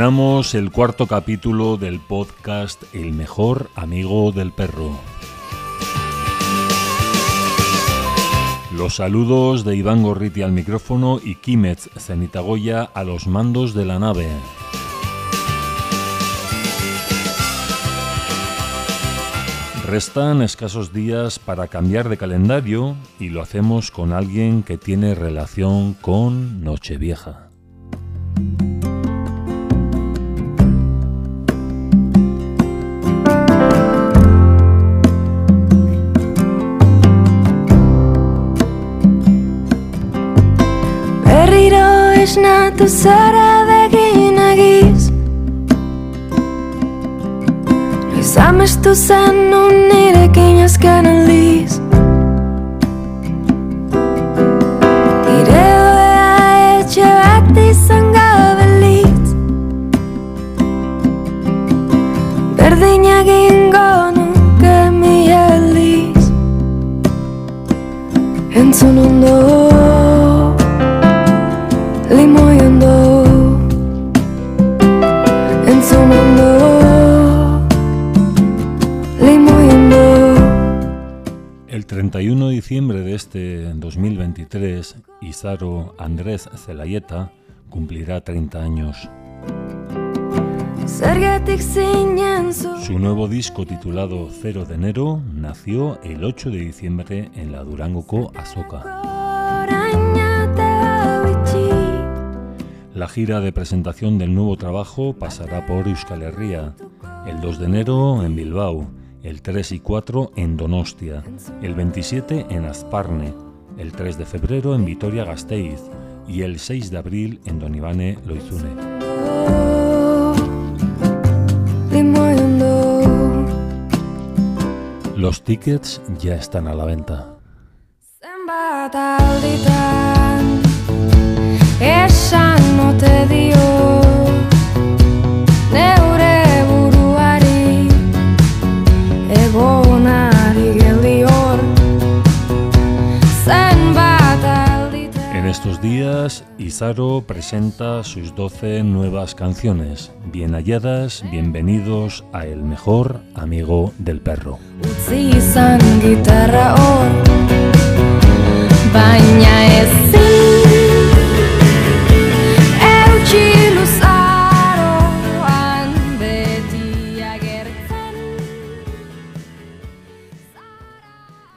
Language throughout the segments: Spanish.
Estrenamos el cuarto capítulo del podcast El mejor amigo del perro. Los saludos de Iván Gorriti al micrófono y Kimetz Zenitagoya a los mandos de la nave. Restan escasos días para cambiar de calendario y lo hacemos con alguien que tiene relación con Nochevieja. Esnatu zara begin egiz Noiz amestu zen nun nirekin azken aldiz Nire 2023, Isaro Andrés Zelayeta cumplirá 30 años. Su nuevo disco titulado Cero de enero nació el 8 de diciembre en la te hauitzi La gira de presentación del nuevo trabajo pasará por Euskal Herria, el 2 de enero en Bilbao, el 3 y 4 en Donostia, el 27 en Asparne, el 3 de febrero en Vitoria-Gasteiz y el 6 de abril en Donibane Loizune. Los tickets ya están a la venta. Esan ote dio estos días, Izaro presenta sus 12 nuevas canciones, bien halladas, bienvenidos a El mejor amigo del perro.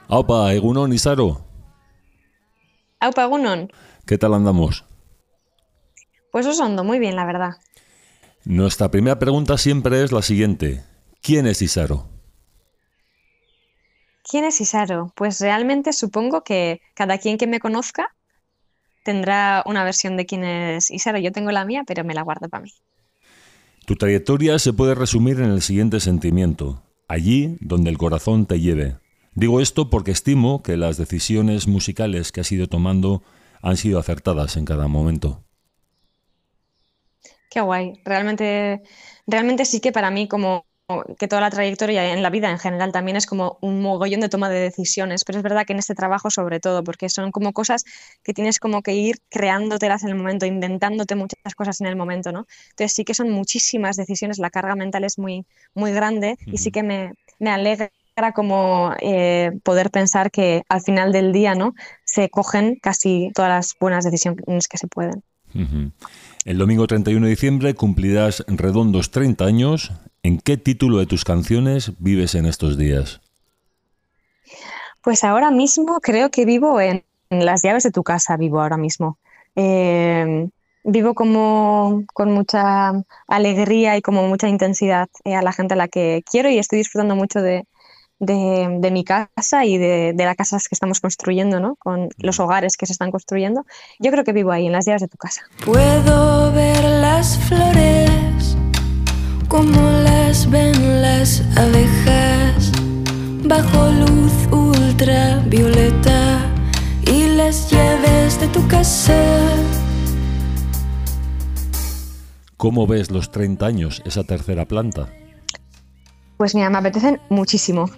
Aupa, Egunon Izaro, Aupa Egunon. ¿Qué tal andamos? Pues oso ondo, muy bien, la verdad. Nuestra primera pregunta siempre es la siguiente. ¿Quién es Izaro? ¿Quién es Isaro? Pues realmente supongo que cada quien que me conozca tendrá una versión de quién es Isaro. Yo tengo la mía, pero me la guardo para mí. Tu trayectoria se puede resumir en el siguiente sentimiento. Allí donde el corazón te lleve. Digo esto porque estimo que las decisiones musicales que has ido tomando han sido acertadas en cada momento. Qué guay. Realmente, realmente sí que para mí como que toda la trayectoria en la vida en general también es como un mogollón de toma de decisiones, pero es verdad que en este trabajo sobre todo, porque son como cosas que tienes como que ir creándotelas en el momento, inventándote muchas cosas en el momento, ¿no? Entonces sí que son muchísimas decisiones, la carga mental es muy, muy grande y sí que me, me alegra como eh, poder pensar que al final del día, ¿no? Se cogen casi todas las buenas decisiones que se pueden. Ujú. El domingo 31 de diciembre cumplirás redondos 30 años. ¿En qué título de tus canciones vives en estos días? Pues ahora mismo creo que vivo en, en las llaves de tu casa, vivo ahora mismo. Eh, vivo como con mucha alegría y como mucha intensidad eh, a la gente a la que quiero y estoy disfrutando mucho de, de, de mi casa y de, de las casas que estamos construyendo, ¿no? Con los hogares que se están construyendo. Yo creo que vivo ahí, en las llaves de tu casa. Puedo ver las flores como las ven las abejas bajo luz ultravioleta y las llaves de tu casa. ¿Cómo ves los 30 años, esa tercera planta? Pues mira, me apetecen muchísimo.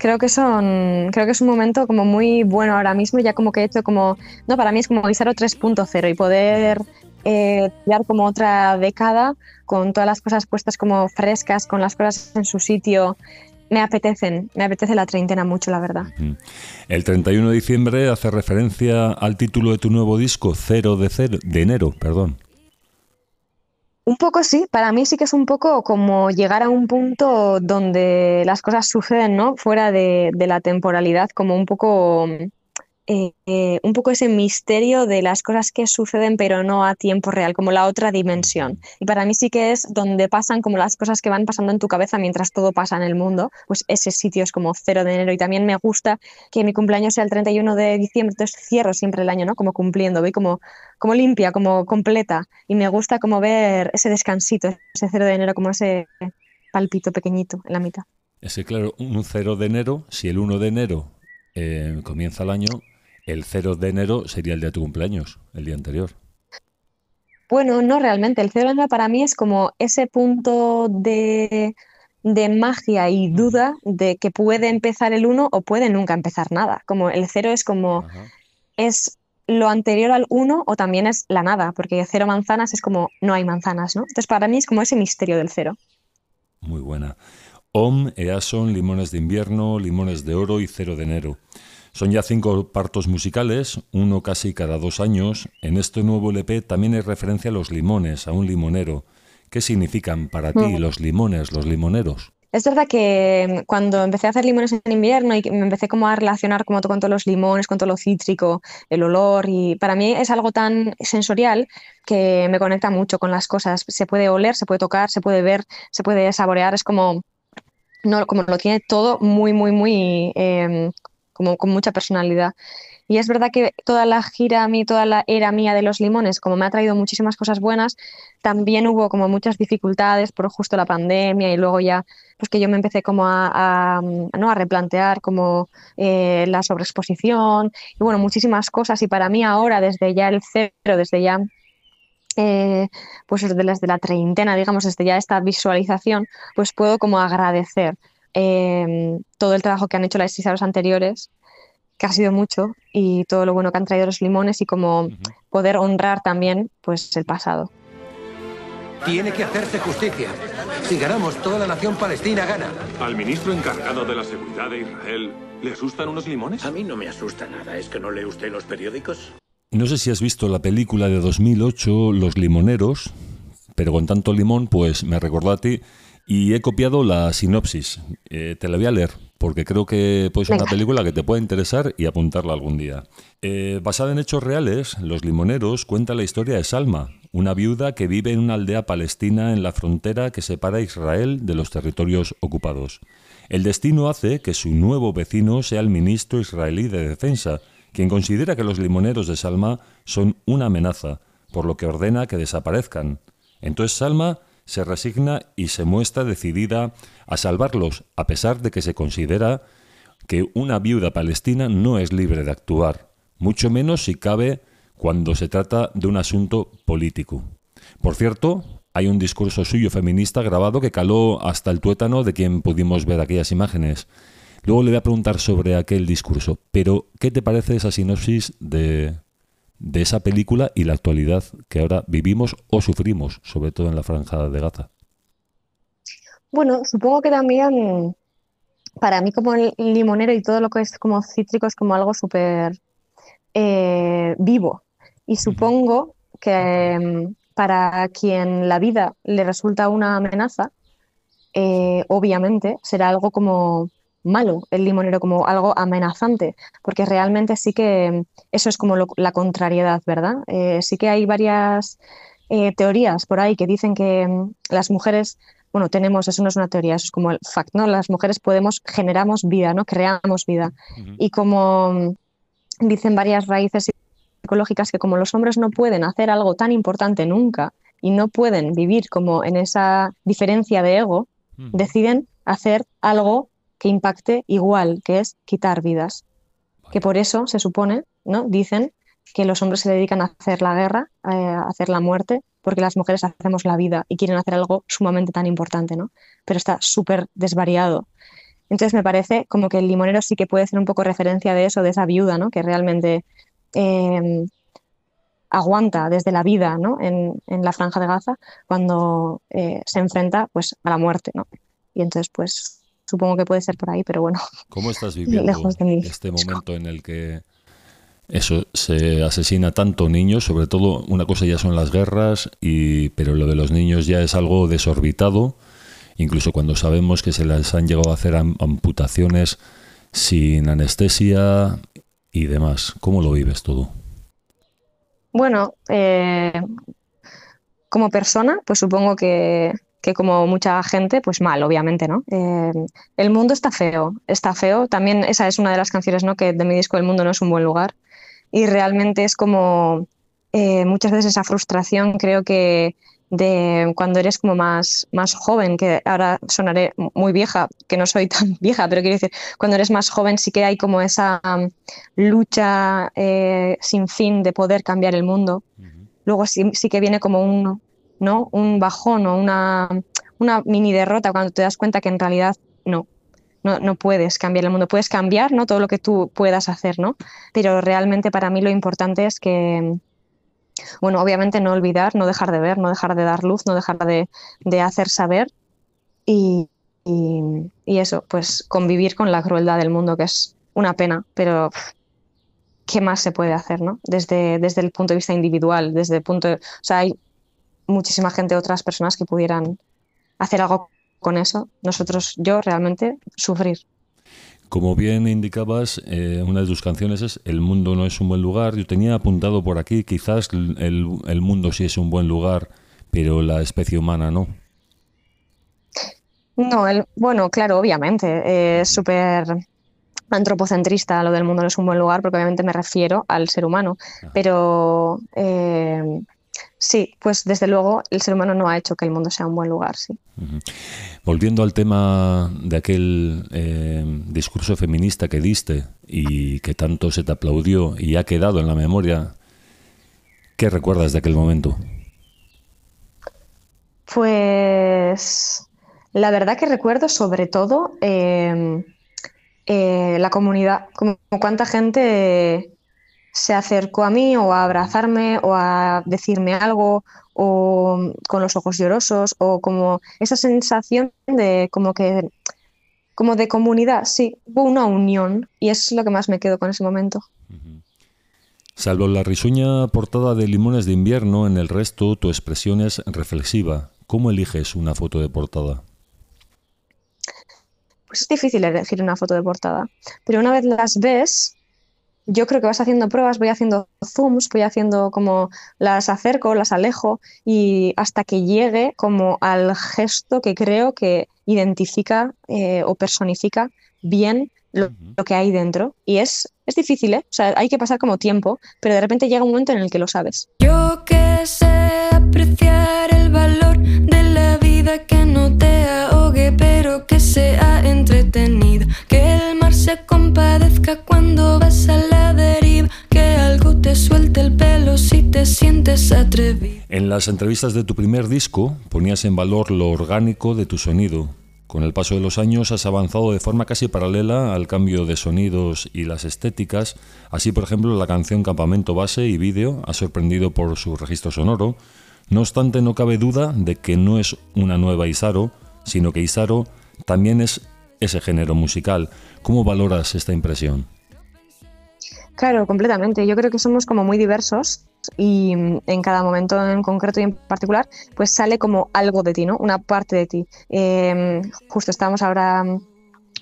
Creo que son, creo que es un momento como muy bueno ahora mismo, ya como que he hecho como, no, para mí es como Guisaro 3.0 y poder eh, como otra década con todas las cosas puestas como frescas, con las cosas en su sitio. Me apetecen, me apetece la treintena mucho, la verdad. El 31 de diciembre hace referencia al título de tu nuevo disco, Cero de, cero, de enero, perdón. Un poco sí, para mí sí que es un poco como llegar a un punto donde las cosas suceden, ¿no? Fuera de, de la temporalidad, como un poco eh, un poco ese misterio de las cosas que suceden pero no a tiempo real, como la otra dimensión. Y para mí sí que es donde pasan como las cosas que van pasando en tu cabeza mientras todo pasa en el mundo, pues ese sitio es como cero de enero y también me gusta que mi cumpleaños sea el 31 de diciembre, entonces cierro siempre el año, ¿no? Como cumpliendo, voy como, como limpia, como completa y me gusta como ver ese descansito, ese cero de enero, como ese palpito pequeñito en la mitad. Ese, claro, un cero de enero, si el 1 de enero eh, comienza el año, el 0 de enero sería el día de tu cumpleaños, el día anterior. Bueno, no realmente. El 0 de enero para mí es como ese punto de, magia y duda de que puede empezar el 1 o puede nunca empezar nada. Como el 0 es como, es lo anterior al 1 o también es la nada, porque cero manzanas es como no hay manzanas, ¿no? Entonces para mí es como ese misterio del cero. Muy buena. Om, Eason, Limones de invierno, Limones de oro y Cero de enero. Son ya cinco partos musicales, uno casi cada dos años. En este nuevo LP también hay referencia a los limones, a un limonero. ¿Qué significan para ti los limones, los limoneros? Es verdad que cuando empecé a hacer limones en invierno y me empecé como a relacionar como con todos los limones, con todo lo cítrico, el olor y para mí es algo tan sensorial que me conecta mucho con las cosas. Se puede oler, se puede tocar, se puede ver, se puede saborear. Es como no, como lo tiene todo muy, muy, muy em, como con mucha personalidad. Y es verdad que toda la gira a mí, toda la era mía de los limones, como me ha traído muchísimas cosas buenas, también hubo como muchas dificultades por justo la pandemia y luego ya pues que yo me empecé como a, ¿no? a replantear como eh, la sobreexposición y bueno, muchísimas cosas. Y para mí ahora, desde ya el cero, desde ya eh, pues desde la treintena, digamos, desde ya esta visualización, pues puedo como agradecer Em, todo el trabajo que han hecho las isaros anteriores, que ha sido mucho, y todo lo bueno que han traído los limones y como poder honrar también pues el pasado. Tiene que hacerse justicia. Si ganamos, toda la nación palestina gana. Al ministro encargado de la seguridad de Israel, ¿le asustan unos limones? A mí no me asusta nada. ¿Es que no lee usted los periódicos? No sé si has visto la película de 2008, Los Limoneros, pero con tanto limón, pues me recordó a ti y he copiado la sinopsis. Eh, te la voy a leer porque creo que puede ser una película que te puede interesar y apuntarla algún día. Eh, basada en hechos reales, Los Limoneros cuenta la historia de Salma, una viuda que vive en una aldea palestina en la frontera que separa a Israel de los territorios ocupados. El destino hace que su nuevo vecino sea el ministro israelí de Defensa, quien considera que los limoneros de Salma son una amenaza, por lo que ordena que desaparezcan. Entonces Salma se resigna y se muestra decidida a salvarlos, a pesar de que se considera que una viuda palestina no es libre de actuar, mucho menos si cabe cuando se trata de un asunto político. Por cierto, hay un discurso suyo feminista grabado que caló hasta el tuétano de quien pudimos ver aquellas imágenes. Luego le voy a preguntar sobre aquel discurso, pero ¿qué te parece esa sinopsis de, de esa película y la actualidad que ahora vivimos o sufrimos, sobre todo en la franja de Gaza? Bueno, supongo que también para mí como el limonero y todo lo que es como cítrico es como algo súper eh, vivo. Y supongo que para quien la vida le resulta una amenaza, eh, obviamente será algo como malo el limonero, como algo amenazante, porque realmente sí que eso es como la contrariedad, ¿verdad? Eh, sí que hay varias eh, teorías por ahí que dicen que mm, las mujeres, bueno, tenemos, eso no es una teoría, eso es como el fact, ¿no? Las mujeres podemos, generamos vida, ¿no? Creamos vida. Y como mm, dicen varias raíces psicológicas que como los hombres no pueden hacer algo tan importante nunca y no pueden vivir como en esa diferencia de ego, deciden hacer algo que impacte igual, que es quitar vidas. Que por eso se supone, ¿no? Dicen que los hombres se dedican a hacer la guerra, a hacer la muerte, porque las mujeres hacemos la vida y quieren hacer algo sumamente tan importante, ¿no? Pero está súper desvariado. Entonces me parece como que el limonero sí que puede ser un poco referencia de eso, de esa viuda, ¿no? Que realmente em, aguanta desde la vida ¿no? en, en la franja de Gaza cuando eh, se enfrenta pues, a la muerte. ¿no? Y entonces, pues supongo que puede ser por ahí, pero bueno. ¿Cómo estás viviendo este momento en el que eso se asesina tanto niños? Sobre todo, una cosa ya son las guerras, y, pero lo de los niños ya es algo desorbitado, incluso cuando sabemos que se les han llegado a hacer amputaciones sin anestesia y demás. ¿Cómo lo vives todo? Bueno, eh, como persona, pues supongo que, como mucha gente, pues mal, obviamente, ¿no? Eh, el mundo está feo, está feo. También esa es una de las canciones, ¿no? Que de mi disco El mundo no es un buen lugar. Y realmente es como eh, muchas veces esa frustración, creo que de cuando eres como más, más joven, que ahora sonaré muy vieja, que no soy tan vieja, pero quiero decir, cuando eres más joven sí que hay como esa um, lucha eh, sin fin de poder cambiar el mundo. Luego sí, sí, que viene como un, ¿no? un bajón o una, una mini derrota cuando te das cuenta que en realidad no, no, no, puedes cambiar el mundo. Puedes cambiar ¿no? todo lo que tú puedas hacer, ¿no? pero realmente para mí lo importante es que bueno, obviamente no olvidar, no dejar de ver, no dejar de dar luz, no dejar de, hacer saber y, eso, pues convivir con la crueldad del mundo, que es una pena, pero ¿qué más se puede hacer, no? Desde, desde el punto de vista individual, desde el punto, o sea, hay muchísima gente, otras personas que pudieran hacer algo con eso. Nosotros, yo realmente, sufrir. Como bien indicabas, eh, una de tus canciones es El mundo no es un buen lugar. Yo tenía apuntado por aquí, quizás el, mundo sí es un buen lugar, pero la especie humana no. No, el, bueno, claro, obviamente, eh, es súper antropocentrista lo del mundo no es un buen lugar, porque obviamente me refiero al ser humano, pero eh, Sí, pues desde luego el ser humano no ha hecho que el mundo sea un buen lugar, sí. Volviendo al tema de aquel eh, discurso feminista que diste y que tanto se te aplaudió y ha quedado en la memoria, ¿qué recuerdas de aquel momento? Pues la verdad que recuerdo sobre todo em, eh, la comunidad, como cuánta gente se acercó a mí o a abrazarme o a decirme algo o con los ojos llorosos o como esa sensación de como que como de comunidad, sí, hubo una unión y es lo que más me quedo con ese momento. Salvo la risueña portada de Limones de invierno, en el resto tu expresión es reflexiva. ¿Cómo eliges una foto de portada? Pues es difícil elegir una foto de portada, pero una vez las ves, yo creo que vas haciendo pruebas, voy haciendo zooms, voy haciendo como las acerco, las alejo y hasta que llegue como al gesto que creo que identifica eh, o personifica bien lo, que hay dentro. Y es, es difícil, ¿eh? O sea, hay que pasar como tiempo, pero de repente llega un momento en el que lo sabes. Yo que sé apreciar el valor de la vida que no te ahogue, pero que sea entretenida. Que compadezca cuando vas a la deriva. Que algo te suelte el pelo si te sientes atrevido. En las entrevistas de tu primer disco ponías en valor lo orgánico de tu sonido. Con el paso de los años has avanzado de forma casi paralela al cambio de sonidos y las estéticas. Así, por ejemplo, la canción Campamento Base y Vídeo ha sorprendido por su registro sonoro. No obstante, no cabe duda de que no es una nueva Isaro, sino que Isaro también es ese género musical. ¿Cómo valoras esta impresión? Claro, completamente. Yo creo que somos como muy diversos y mm, en cada momento en concreto y en particular, pues sale como algo de ti, ¿no? Una parte de ti. Em, justo estábamos ahora mm,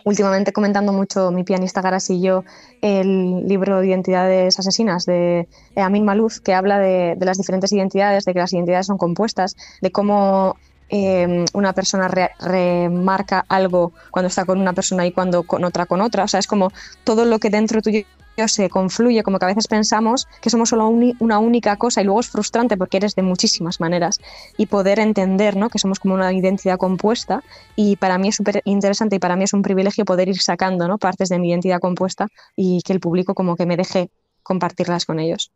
últimamente comentando mucho mi pianista Garas y yo el libro de Identidades Asesinas de Amin Maluz, que habla de, las diferentes identidades, de que las identidades son compuestas, de cómo em, una persona remarca algo cuando está con una persona y cuando con otra con otra. O sea, es como todo lo que dentro tuyo se confluye, como que a veces pensamos que somos solo una única cosa y luego es frustrante porque eres de muchísimas maneras y poder entender ¿no? que somos como una identidad compuesta y para mí es súper interesante y para mí es un privilegio poder ir sacando ¿no? partes de mi identidad compuesta y que el público como que me deje compartirlas con ellos.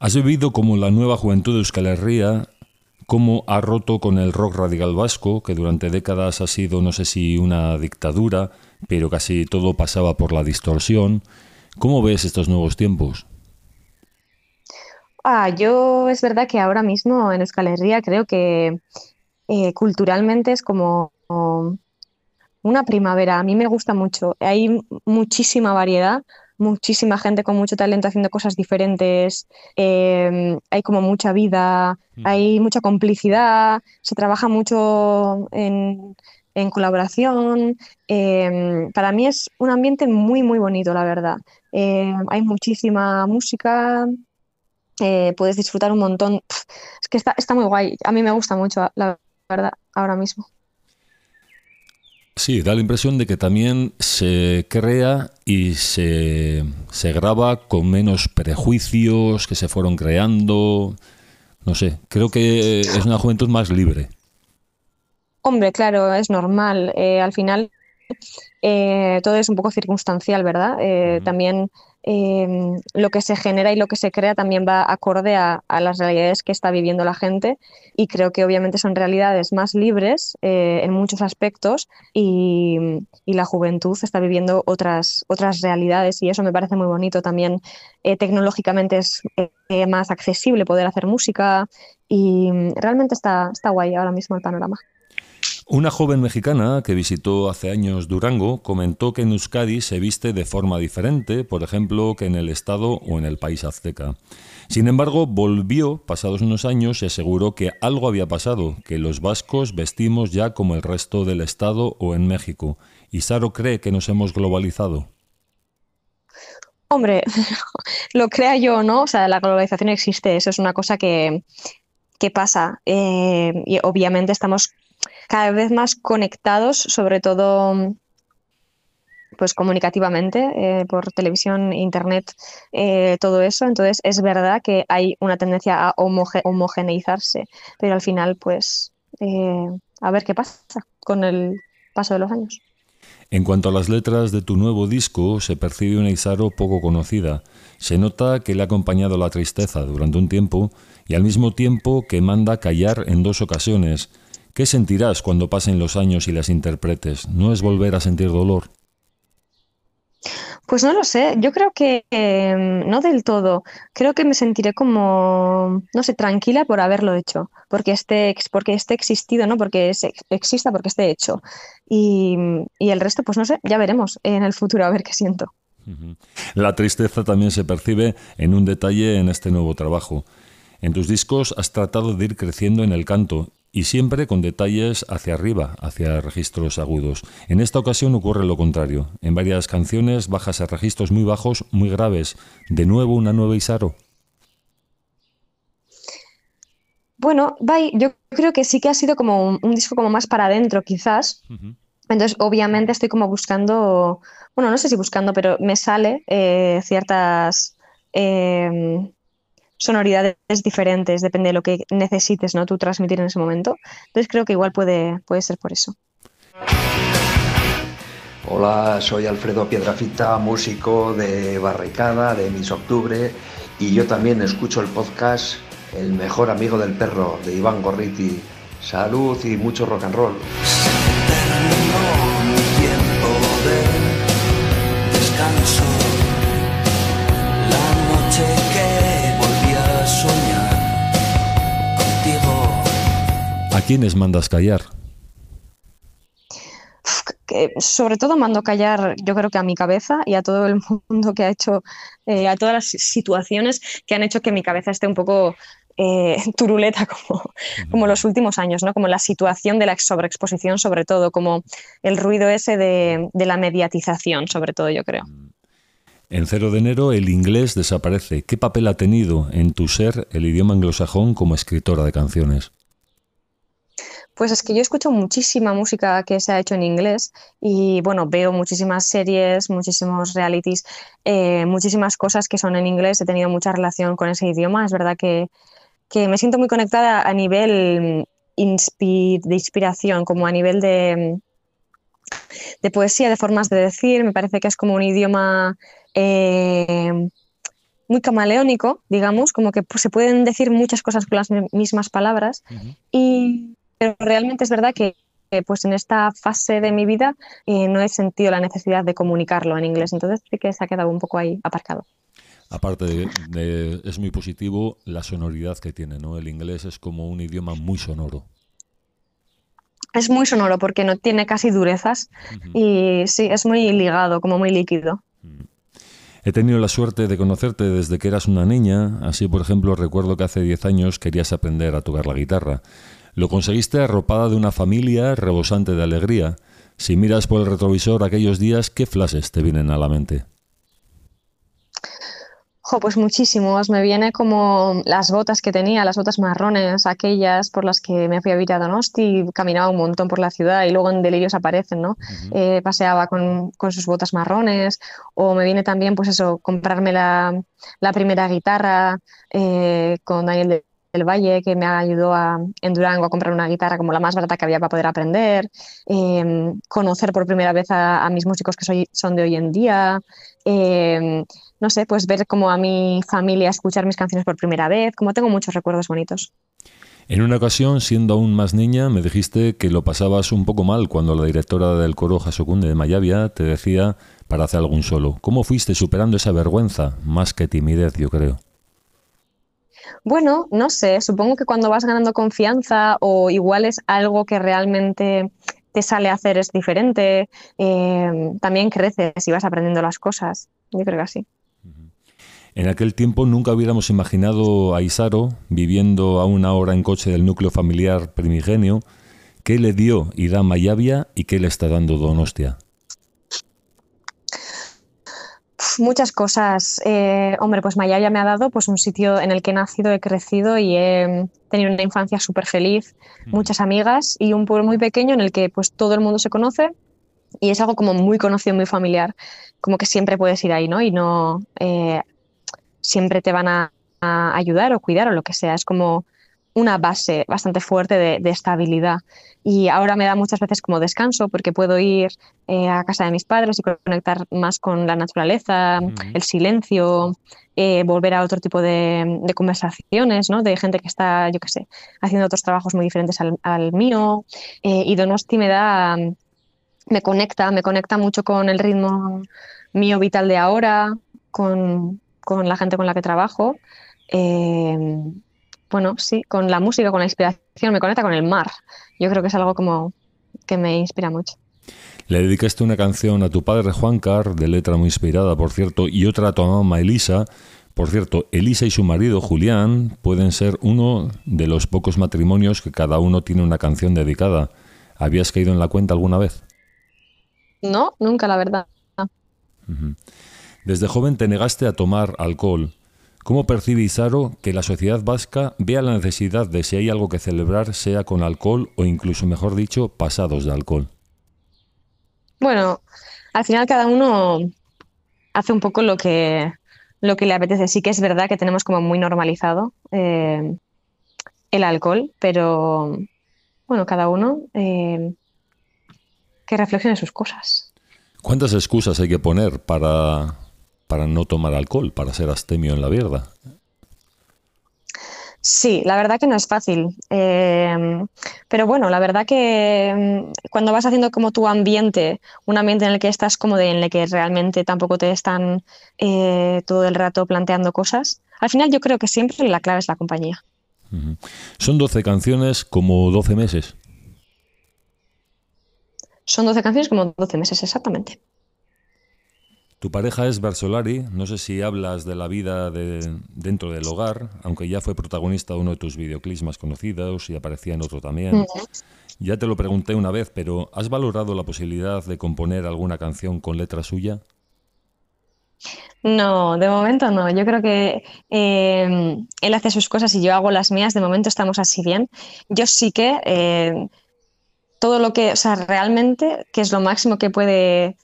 Has vivido como la nueva juventud de Euskal Herria, cómo ha roto con el rock radical vasco, que durante décadas ha sido, no sé si una dictadura, pero casi todo pasaba por la distorsión. ¿Cómo ves estos nuevos tiempos? Ah, yo es verdad que ahora mismo en Euskal creo que eh, culturalmente es como una primavera. A mí me gusta mucho. Hay muchísima variedad, muchísima gente con mucho talento haciendo cosas diferentes. Em, hay como mucha vida, hay mucha complicidad, se trabaja mucho en, colaboración. Em, para mí es un ambiente muy, muy bonito, la verdad. Em, hay muchísima música, eh, puedes disfrutar un montón. es que está, está muy guay. A mí me gusta mucho, la verdad, ahora mismo. Sí, da la impresión de que también se crea y se, se, graba con menos prejuicios que se fueron creando. No sé, creo que es una juventud más libre. Hombre, claro, es normal. Eh, al final eh, todo es un poco circunstancial, ¿verdad? Eh, también Em, lo que se genera y lo que se crea también va acorde a, las realidades que está viviendo la gente y creo que obviamente son realidades más libres eh, en muchos aspectos y, la juventud está viviendo otras, otras realidades y eso me parece muy bonito también. Eh, tecnológicamente es eh, más accesible poder hacer música y realmente está, está guay ahora mismo el panorama. Una joven mexicana que visitó hace años Durango comentó que en Euskadi se viste de forma diferente, por ejemplo, que en el Estado o en el país azteca. Sin embargo, volvió pasados unos años y aseguró que algo había pasado, que los vascos vestimos ya como el resto del Estado o en México. ¿Y Saro cree que nos hemos globalizado? Hombre, lo crea yo no, o sea, la globalización existe, eso es una cosa que, pasa. Eh, y obviamente estamos cada vez más conectados, sobre todo pues comunicativamente, eh, por televisión, internet, eh, todo eso. Entonces es verdad que hay una tendencia a homogeneizarse, pero al final, pues, eh, a ver qué pasa con el paso de los años. En cuanto a las letras de tu nuevo disco, se percibe una Isaro poco conocida. Se nota que le ha acompañado la tristeza durante un tiempo y al mismo tiempo que manda callar en dos ocasiones ¿Qué sentirás cuando pasen los años y las interpretes? ¿No es volver a sentir dolor? Pues no lo sé, yo creo que em, no del todo. Creo que me sentiré como, no sé, tranquila por haberlo hecho, porque esté, porque esté existido, ¿no? Porque exista, porque esté hecho. Y, y, el resto, pues no sé, ya veremos en el futuro a ver qué siento. La tristeza también se percibe en un detalle en este nuevo trabajo. En tus discos has tratado de ir creciendo en el canto y siempre con detalles hacia arriba, hacia registros agudos. En esta ocasión ocurre lo contrario. En varias canciones bajas a registros muy bajos, muy graves. ¿De nuevo una nueva Isaro? Bueno, yo creo que sí que ha sido como un, disco como más para adentro, quizás. Entonces, obviamente estoy como buscando, bueno, no sé si buscando, pero me sale eh, ciertas eh, sonoridades diferentes, depende de lo que necesites ¿no? tú transmitir en ese momento. Entonces creo que igual puede, puede ser por eso. Hola, soy Alfredo Piedrafita, músico de Barricada, de Miss Octubre, y yo también escucho el podcast El mejor amigo del perro de Iván Gorriti. Salud y mucho rock and roll. Quiénes mandas callar? sobre todo mando callar, yo creo que a mi cabeza y a todo el mundo que ha hecho, eh, a todas las situaciones que han hecho que mi cabeza esté un poco eh, turuleta como, como los últimos años, ¿no? Como la situación de la sobreexposición, sobre todo, como el ruido ese de, de la mediatización, sobre todo, yo creo. En 0 de enero el inglés desaparece. ¿Qué papel ha tenido en tu ser el idioma anglosajón como escritora de canciones? Pues es que yo escucho muchísima música que se ha hecho en inglés y bueno, veo muchísimas series, muchísimos realities, eh, muchísimas cosas que son en inglés. He tenido mucha relación con ese idioma. Es verdad que, me siento muy conectada a nivel de inspiración, como a nivel de, de poesía, de formas de decir. Me parece que es como un idioma eh, muy camaleónico, digamos, como que se pueden decir muchas cosas con las mismas palabras. Y pero realmente es verdad que pues en esta fase de mi vida eh, no he sentido la necesidad de comunicarlo en inglés, entonces sí que se ha quedado un poco ahí aparcado. Aparte de, es muy positivo la sonoridad que tiene, ¿no? El inglés es como un idioma muy sonoro. Es muy sonoro porque no tiene casi durezas y sí, es muy ligado, como muy líquido. He tenido la suerte de conocerte desde que eras una niña, así por ejemplo recuerdo que hace 10 años querías aprender a tocar la guitarra. Lo conseguiste arropada de una familia rebosante de alegría. Si miras por el retrovisor aquellos días, ¿qué flashes te vienen a la mente? pues muchísimos. Me viene como las botas que tenía, las botas marrones, aquellas por las que me fui a vivir a Donosti caminaba un montón por la ciudad y luego en Delirios aparecen, ¿no? Eh, paseaba con, sus botas marrones o me viene también, pues eso, comprarme la, primera guitarra eh, con Daniel del Valle, que me ayudó a, en Durango a comprar una guitarra como la más barata que había para poder aprender, em, conocer por primera vez a, mis músicos que soy, son de hoy en día, em, no sé, pues ver como a mi familia escuchar mis canciones por primera vez, como tengo muchos recuerdos bonitos. En una ocasión, siendo aún más niña, me dijiste que lo pasabas un poco mal cuando la directora del coro Jasocunde de Mayavia te decía para hacer algún solo. ¿Cómo fuiste superando esa vergüenza? Más que timidez, yo creo. Bueno, no sé, supongo que cuando vas ganando confianza o igual es algo que realmente te sale a hacer es diferente, eh, también creces y vas aprendiendo las cosas. Yo creo que así. En aquel tiempo nunca hubiéramos imaginado a Isaro viviendo a una hora en coche del núcleo familiar primigenio. ¿Qué le dio y da Mayavia y qué le está dando Donostia? Muchas cosas. Eh, hombre, pues Mayavia me ha dado pues, un sitio en el que he nacido, he crecido y he tenido una infancia súper feliz, muchas amigas y un pueblo muy pequeño en el que pues, todo el mundo se conoce y es algo como muy conocido, muy familiar, como que siempre puedes ir ahí, ¿no? Y no eh, siempre te van a, ayudar o cuidar o lo que sea. Es como una base bastante fuerte de, estabilidad. Y ahora me da muchas veces como descanso porque puedo ir eh, a casa de mis padres y conectar más con la naturaleza, el silencio, eh, volver a otro tipo de, conversaciones, ¿no? De gente que está, yo qué sé, haciendo otros trabajos muy diferentes al, mío. Eh, y Donosti me da, me conecta, me conecta mucho con el ritmo mío vital de ahora, con, con la gente con la que trabajo. Eh, bueno, sí, con la música, con la inspiración, me conecta con el mar. Yo creo que es algo como que me inspira mucho. Le dedicaste una canción a tu padre Juan Car, de letra muy inspirada, por cierto, y otra a tu mamá Elisa. Por cierto, Elisa y su marido Julián pueden ser uno de los pocos matrimonios que cada uno tiene una canción dedicada. ¿Habías caído en la cuenta alguna vez? No, nunca, la verdad. Desde joven te negaste a tomar alcohol. ¿Cómo percibe Izaro que la sociedad vasca vea la necesidad de si hay algo que celebrar sea con alcohol o incluso, mejor dicho, pasados de alcohol? Bueno, al final cada uno hace un poco lo que, lo que le apetece. Sí que es verdad que tenemos como muy normalizado eh, el alcohol, pero bueno, cada uno eh, que reflexione sus cosas. ¿Cuántas excusas hay que poner para para no tomar alcohol, para ser astemio en la verdad. Sí, la verdad que no es fácil. Eh, pero bueno, la verdad que mm, cuando vas haciendo como tu ambiente, un ambiente en el que estás cómodo y en el que realmente tampoco te están eh, todo el rato planteando cosas, al final yo creo que siempre la clave es la compañía. Son 12 canciones como 12 meses. Son 12 canciones como 12 meses, exactamente. Tu pareja es Barsolari, no sé si hablas de la vida de, dentro del hogar, aunque ya fue protagonista de uno de tus videoclips más conocidos y aparecía en otro también. Ya te lo pregunté una vez, pero ¿has valorado la posibilidad de componer alguna canción con letra suya? No, de momento no. Yo creo que eh, él hace sus cosas y yo hago las mías. De momento estamos así bien. Yo sí que eh, todo lo que, o sea, realmente, que es lo máximo que puede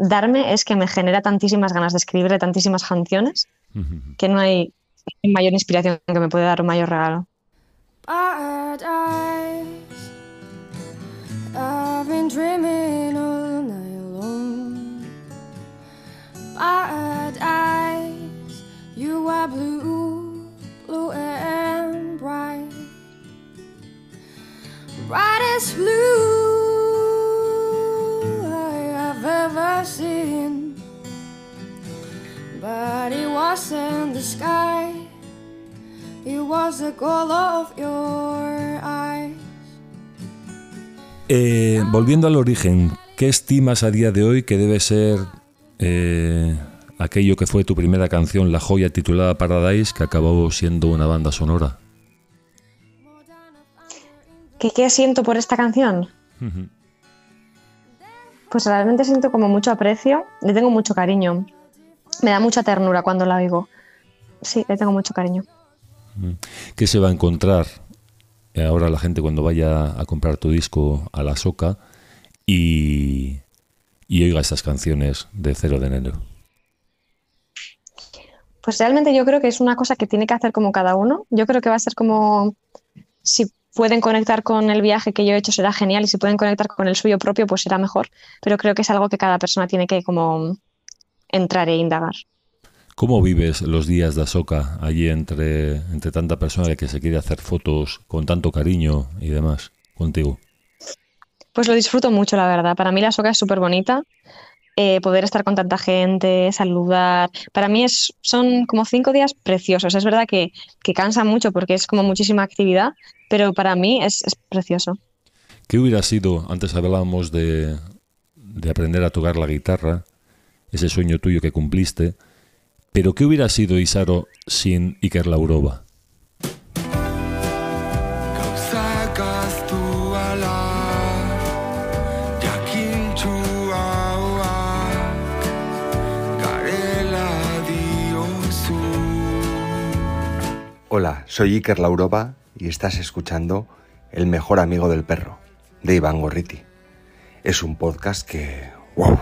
darme es que me genera tantísimas ganas de escribir tantísimas canciones que no hay mayor inspiración que me puede dar un mayor regalo. Paradise, you are blue, Eh, volviendo al origen, ¿qué estimas a día de hoy que debe ser eh, aquello que fue tu primera canción, la joya titulada Paradise, que acabó siendo una banda sonora? ¿Qué, qué siento por esta canción? Pues realmente siento como mucho aprecio, le tengo mucho cariño. Me da mucha ternura cuando la oigo. Sí, le tengo mucho cariño. ¿Qué se va a encontrar ahora la gente cuando vaya a comprar tu disco a la soca y, y oiga estas canciones de cero de enero? Pues realmente yo creo que es una cosa que tiene que hacer como cada uno. Yo creo que va a ser como si pueden conectar con el viaje que yo he hecho será genial y si pueden conectar con el suyo propio pues será mejor. Pero creo que es algo que cada persona tiene que como entrar e indagar. ¿Cómo vives los días de Asoka allí entre, entre tanta persona que se quiere hacer fotos con tanto cariño y demás contigo? Pues lo disfruto mucho, la verdad. Para mí la Asoka es súper bonita. Eh, poder estar con tanta gente, saludar. Para mí es, son como cinco días preciosos. Es verdad que, que cansa mucho porque es como muchísima actividad, pero para mí es, es precioso. ¿Qué hubiera sido, antes hablábamos de, de aprender a tocar la guitarra, ese sueño tuyo que cumpliste, pero ¿qué hubiera sido Isaro sin Iker Laurova? Hola, soy Iker Laurova y estás escuchando El mejor amigo del perro, de Iván Gorriti. Es un podcast que... ¡Wow!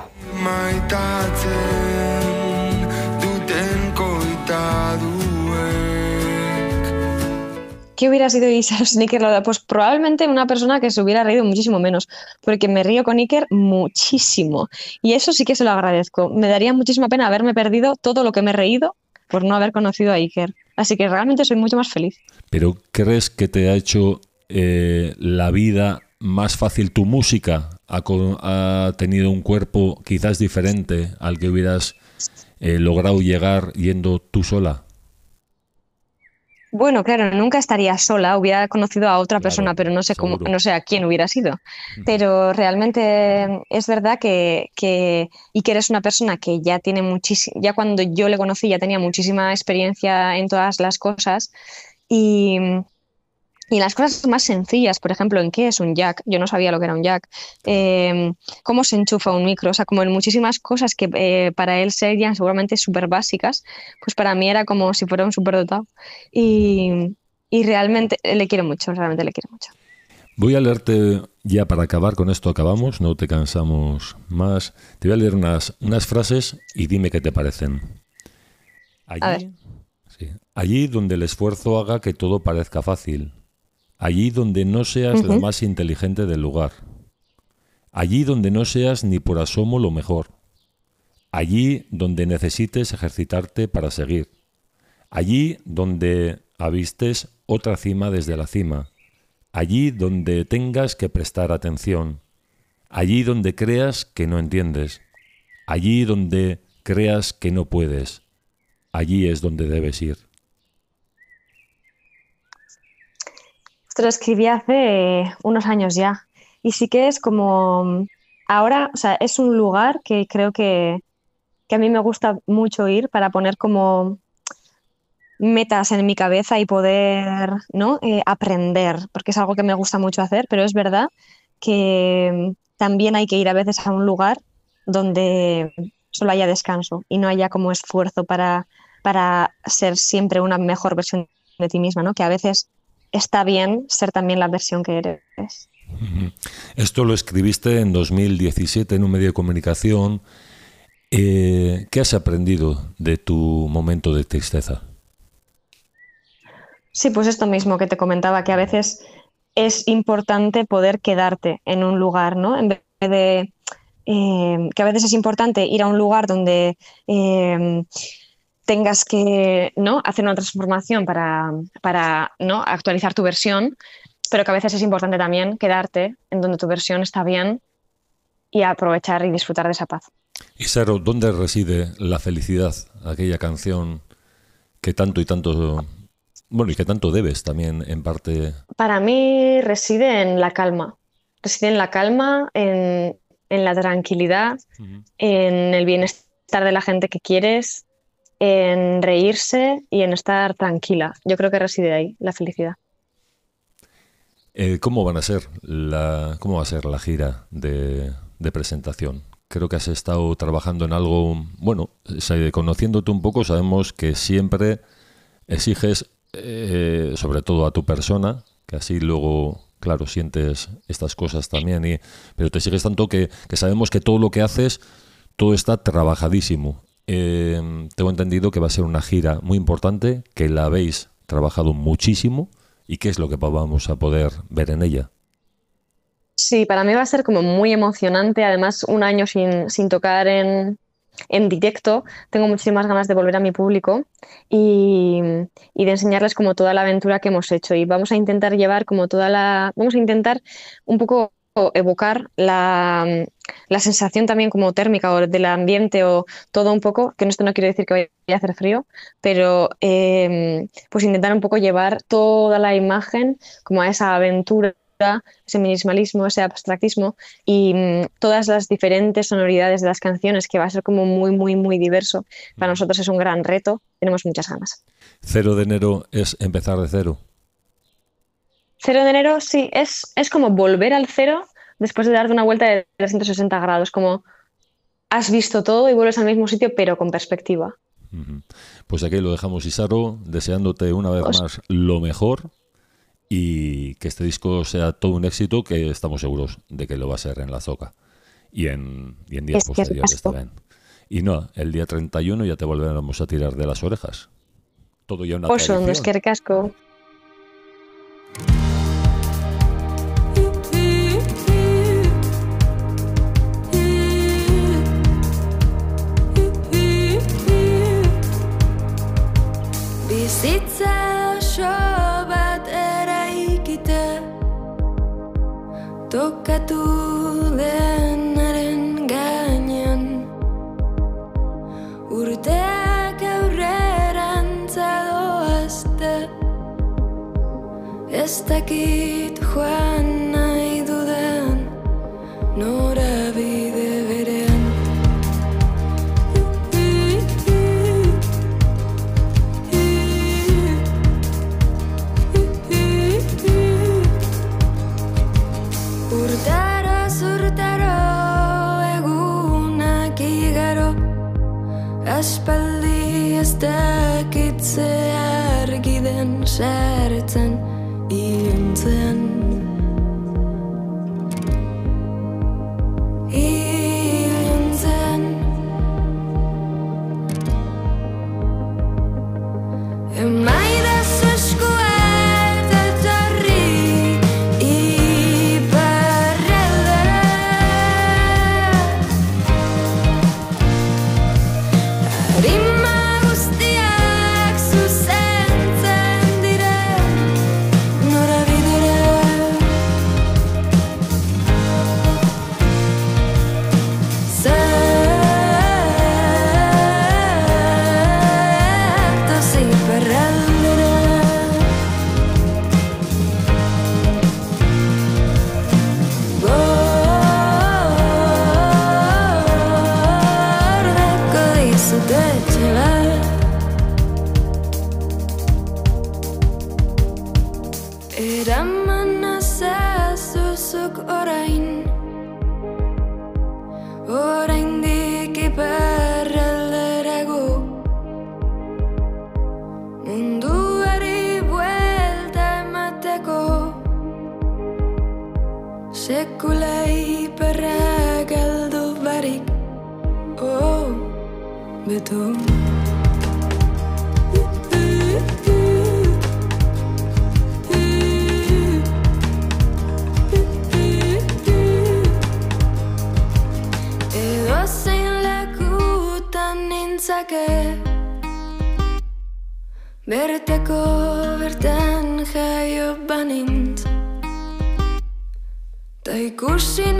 ¿Qué hubiera sido Laurova? Pues probablemente una persona que se hubiera reído muchísimo menos, porque me río con Iker muchísimo. Y eso sí que se lo agradezco. Me daría muchísima pena haberme perdido todo lo que me he reído por no haber conocido a Iker. Así que realmente soy mucho más feliz. ¿Pero crees que te ha hecho eh, la vida más fácil tu música? ¿Ha, co- ha tenido un cuerpo quizás diferente al que hubieras eh, logrado llegar yendo tú sola? Bueno, claro, nunca estaría sola, hubiera conocido a otra Claro, persona, pero no sé cómo, seguro. no sé a quién hubiera sido. Pero realmente es verdad que, que Iker es una persona que ya tiene muchísimo, ya cuando yo le conocí ya tenía muchísima experiencia en todas las cosas y, y las cosas más sencillas, por ejemplo, en qué es un jack, yo no sabía lo que era un jack, eh, cómo se enchufa un micro, o sea, como en muchísimas cosas que eh, para él serían seguramente súper básicas, pues para mí era como si fuera un superdotado. Y, y realmente le quiero mucho, realmente le quiero mucho. Voy a leerte, ya para acabar, con esto acabamos, no te cansamos más. Te voy a leer unas, unas frases y dime qué te parecen. Allí, A ver. sí, allí donde el esfuerzo haga que todo parezca fácil. Allí donde no seas la Ujú. más inteligente del lugar. Allí donde no seas ni por asomo lo mejor. Allí donde necesites ejercitarte para seguir. Allí donde avistes otra cima desde la cima. Allí donde tengas que prestar atención. Allí donde creas que no entiendes. Allí donde creas que no puedes. Allí es donde debes ir. Lo escribí hace unos años ya. Y sí que es como, ahora, o sea, es un lugar que creo que, que a mí me gusta mucho ir para poner como metas en mi cabeza y poder, ¿no? Eh, aprender, porque es algo que me gusta mucho hacer, pero es verdad que también hay que ir a veces a un lugar donde solo haya descanso y no haya como esfuerzo para, para ser siempre una mejor versión de ti misma, ¿no? Que a veces está bien ser también la versión que eres. Esto lo escribiste en 2017 en un medio de comunicación. Eh, ¿Qué has aprendido de tu momento de tristeza? Sí, pues esto mismo que te comentaba, que a veces es importante poder quedarte en un lugar, ¿no? En vez de eh, que a veces es importante ir a un lugar donde eh, tengas que ¿no? hacer una transformación para, para ¿no? actualizar tu versión, pero que a veces es importante también quedarte en donde tu versión está bien y aprovechar y disfrutar de esa paz. Y Saro, ¿dónde reside la felicidad? Aquella canción que tanto y tanto, bueno, y que tanto debes también en parte. Para mí reside en la calma. Reside en la calma, en, en la tranquilidad, en el bienestar de la gente que quieres, en reírse y en estar tranquila. Yo creo que reside ahí la felicidad. Eh, ¿Cómo van a ser la, cómo va a ser la gira de, presentación? Creo que has estado trabajando en algo, bueno, conociéndote un poco, sabemos que siempre exiges, eh, sobre todo a tu persona, que así luego, claro, sientes estas cosas también, y, pero te exiges tanto que, que sabemos que todo lo que haces, todo está trabajadísimo. Eh, tengo entendido que va a ser una gira muy importante, que la habéis trabajado muchísimo, y qué es lo que vamos a poder ver en ella. Sí, para mí va a ser como muy emocionante. Además, un año sin, sin tocar en, en, directo, tengo muchísimas ganas de volver a mi público y, y, de enseñarles como toda la aventura que hemos hecho. Y vamos a intentar llevar como toda la. Vamos a intentar un poco evocar la, la sensación también como térmica o del ambiente o todo un poco, que esto no quiere decir que vaya a hacer frío, pero eh, pues intentar un poco llevar toda la imagen como a esa aventura ese minimalismo, ese abstractismo y mm, todas las diferentes sonoridades de las canciones, que va a ser como muy, muy, muy diverso. Para nosotros es un gran reto, tenemos muchas ganas. Cero de enero es empezar de cero. Cero de enero, sí, es, es como volver al cero después de darte una vuelta de 360 grados, como has visto todo y vuelves al mismo sitio, pero con perspectiva. Pues aquí lo dejamos, Isaro, deseándote una vez pues más lo mejor y que este disco sea todo un éxito que estamos seguros de que lo va a ser en la Zoca y en, y en días es posteriores también. Y no, el día 31 ya te volveremos a tirar de las orejas. Todo ya una Oso, es que casco. Bizitza oso bat eraikita Tokatu denaren gainean Urteak aurrerantza doazte Ez dakit joan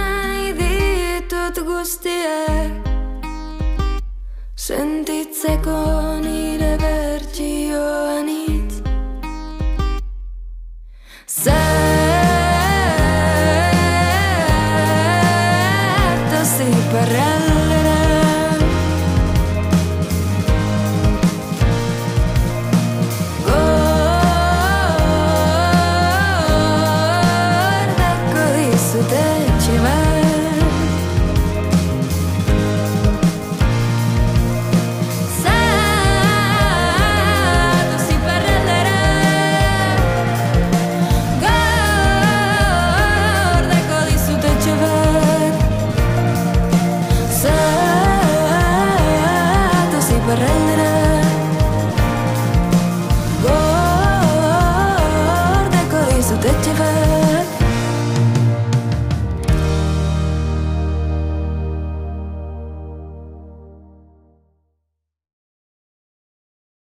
nahi ditut guztiak Sentitzeko nire bertxioan itz Zer